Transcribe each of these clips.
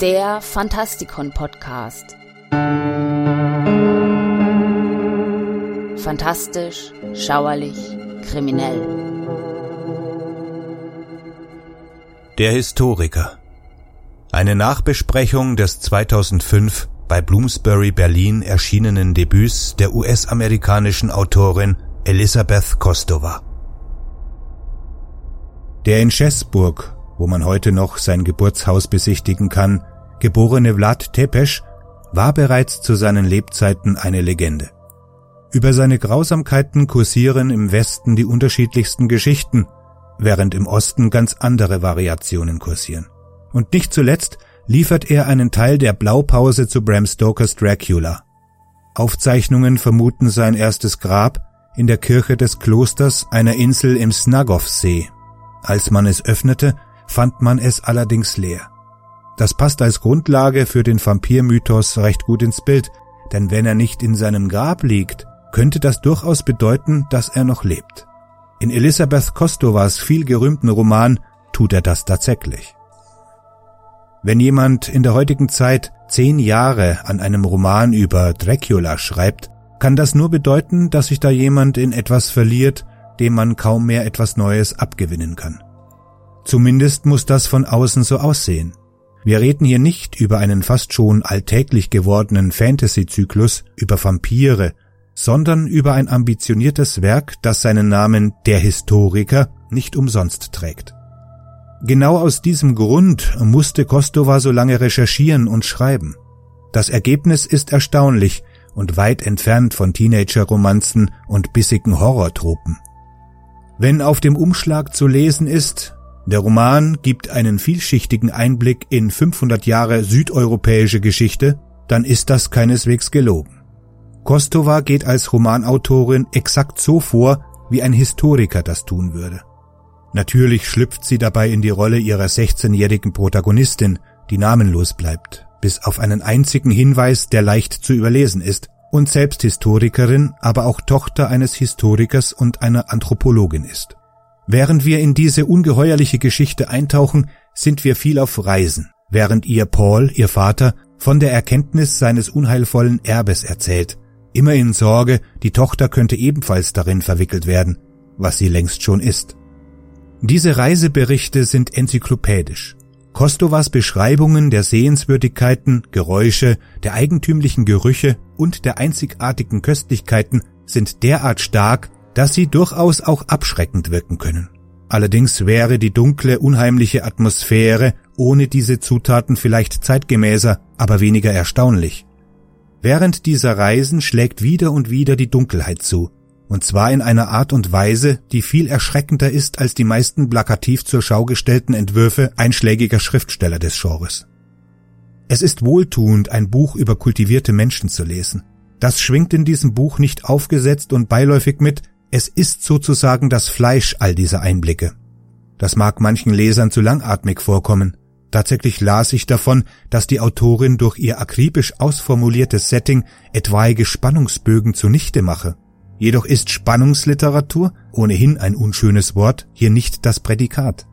Der Fantastikon Podcast. Fantastisch, schauerlich, kriminell. Der Historiker. Eine Nachbesprechung des 2005 bei Bloomsbury Berlin erschienenen Debüts der US-amerikanischen Autorin Elisabeth Kostova. Der in Schäßburg, wo man heute noch sein Geburtshaus besichtigen kann, geborene Vlad Tepes war bereits zu seinen Lebzeiten eine Legende. Über seine Grausamkeiten kursieren im Westen die unterschiedlichsten Geschichten, während im Osten ganz andere Variationen kursieren. Und nicht zuletzt liefert er einen Teil der Blaupause zu Bram Stokers Dracula. Aufzeichnungen vermuten sein erstes Grab in der Kirche des Klosters einer Insel im Snagovsee. Als man es öffnete, fand man es allerdings leer. Das passt als Grundlage für den Vampirmythos recht gut ins Bild, denn wenn er nicht in seinem Grab liegt, könnte das durchaus bedeuten, dass er noch lebt. In Elisabeth Kostovas viel gerühmten Roman tut er das tatsächlich. Wenn jemand in der heutigen Zeit zehn Jahre an einem Roman über Dracula schreibt, kann das nur bedeuten, dass sich da jemand in etwas verliert, dem man kaum mehr etwas Neues abgewinnen kann. Zumindest muss das von außen so aussehen. Wir reden hier nicht über einen fast schon alltäglich gewordenen Fantasy-Zyklus über Vampire, sondern über ein ambitioniertes Werk, das seinen Namen Der Historiker nicht umsonst trägt. Genau aus diesem Grund musste Kostova so lange recherchieren und schreiben. Das Ergebnis ist erstaunlich und weit entfernt von Teenager-Romanzen und bissigen Horrortropen. Wenn auf dem Umschlag zu lesen ist, der Roman gibt einen vielschichtigen Einblick in 500 Jahre südeuropäische Geschichte, dann ist das keineswegs gelogen. Kostova geht als Romanautorin exakt so vor, wie ein Historiker das tun würde. Natürlich schlüpft sie dabei in die Rolle ihrer 16-jährigen Protagonistin, die namenlos bleibt, bis auf einen einzigen Hinweis, der leicht zu überlesen ist, und selbst Historikerin, aber auch Tochter eines Historikers und einer Anthropologin ist. Während wir in diese ungeheuerliche Geschichte eintauchen, sind wir viel auf Reisen, während ihr Paul, ihr Vater, von der Erkenntnis seines unheilvollen Erbes erzählt, immer in Sorge, die Tochter könnte ebenfalls darin verwickelt werden, was sie längst schon ist. Diese Reiseberichte sind enzyklopädisch. Kostovas Beschreibungen der Sehenswürdigkeiten, Geräusche, der eigentümlichen Gerüche und der einzigartigen Köstlichkeiten sind derart stark, dass sie durchaus auch abschreckend wirken können. Allerdings wäre die dunkle, unheimliche Atmosphäre ohne diese Zutaten vielleicht zeitgemäßer, aber weniger erstaunlich. Während dieser Reisen schlägt wieder und wieder die Dunkelheit zu, und zwar in einer Art und Weise, die viel erschreckender ist als die meisten plakativ zur Schau gestellten Entwürfe einschlägiger Schriftsteller des Genres. Es ist wohltuend, ein Buch über kultivierte Menschen zu lesen. Das schwingt in diesem Buch nicht aufgesetzt und beiläufig mit, es ist sozusagen das Fleisch all dieser Einblicke. Das mag manchen Lesern zu langatmig vorkommen. Tatsächlich las ich davon, dass die Autorin durch ihr akribisch ausformuliertes Setting etwaige Spannungsbögen zunichte mache. Jedoch ist Spannungsliteratur, ohnehin ein unschönes Wort, hier nicht das Prädikat.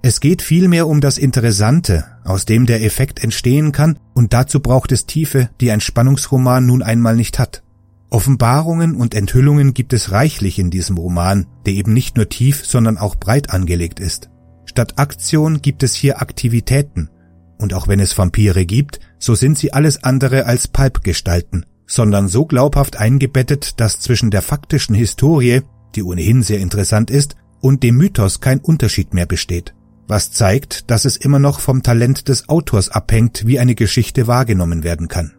Es geht vielmehr um das Interessante, aus dem der Effekt entstehen kann, und dazu braucht es Tiefe, die ein Spannungsroman nun einmal nicht hat. Offenbarungen und Enthüllungen gibt es reichlich in diesem Roman, der eben nicht nur tief, sondern auch breit angelegt ist. Statt Aktion gibt es hier Aktivitäten, und auch wenn es Vampire gibt, so sind sie alles andere als Pulpgestalten, sondern so glaubhaft eingebettet, dass zwischen der faktischen Historie, die ohnehin sehr interessant ist, und dem Mythos kein Unterschied mehr besteht, was zeigt, dass es immer noch vom Talent des Autors abhängt, wie eine Geschichte wahrgenommen werden kann.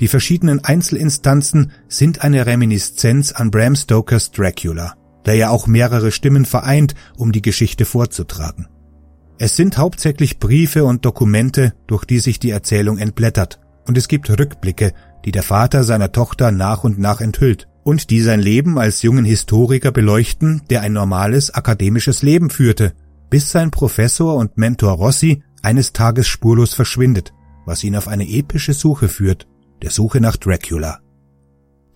Die verschiedenen Einzelinstanzen sind eine Reminiszenz an Bram Stokers Dracula, der ja auch mehrere Stimmen vereint, um die Geschichte vorzutragen. Es sind hauptsächlich Briefe und Dokumente, durch die sich die Erzählung entblättert, und es gibt Rückblicke, die der Vater seiner Tochter nach und nach enthüllt und die sein Leben als jungen Historiker beleuchten, der ein normales akademisches Leben führte, bis sein Professor und Mentor Rossi eines Tages spurlos verschwindet, was ihn auf eine epische Suche führt, der Suche nach Dracula.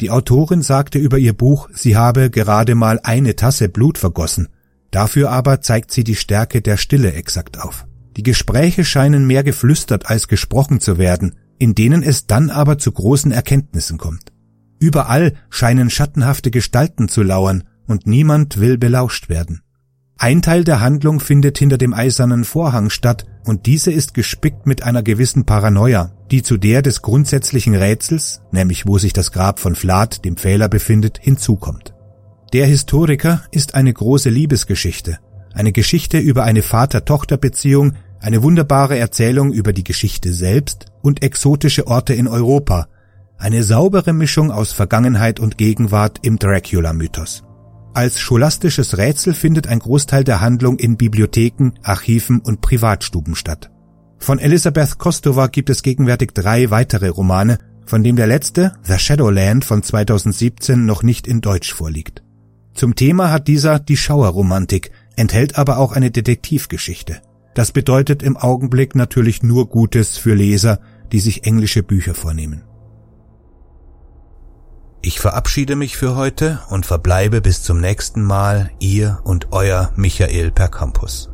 Die Autorin sagte über ihr Buch, sie habe gerade mal eine Tasse Blut vergossen. Dafür aber zeigt sie die Stärke der Stille exakt auf. Die Gespräche scheinen mehr geflüstert als gesprochen zu werden, in denen es dann aber zu großen Erkenntnissen kommt. Überall scheinen schattenhafte Gestalten zu lauern, und niemand will belauscht werden. Ein Teil der Handlung findet hinter dem eisernen Vorhang statt, und diese ist gespickt mit einer gewissen Paranoia, die zu der des grundsätzlichen Rätsels, nämlich wo sich das Grab von Vlad, dem Pfähler, befindet, hinzukommt. Der Historiker ist eine große Liebesgeschichte, eine Geschichte über eine Vater-Tochter-Beziehung, eine wunderbare Erzählung über die Geschichte selbst und exotische Orte in Europa, eine saubere Mischung aus Vergangenheit und Gegenwart im Dracula-Mythos. Als scholastisches Rätsel findet ein Großteil der Handlung in Bibliotheken, Archiven und Privatstuben statt. Von Elisabeth Kostova gibt es gegenwärtig drei weitere Romane, von dem der letzte, The Shadowland von 2017, noch nicht in Deutsch vorliegt. Zum Thema hat dieser die Schauerromantik, enthält aber auch eine Detektivgeschichte. Das bedeutet im Augenblick natürlich nur Gutes für Leser, die sich englische Bücher vornehmen. Ich verabschiede mich für heute und verbleibe bis zum nächsten Mal, ihr und euer Michael per Campus.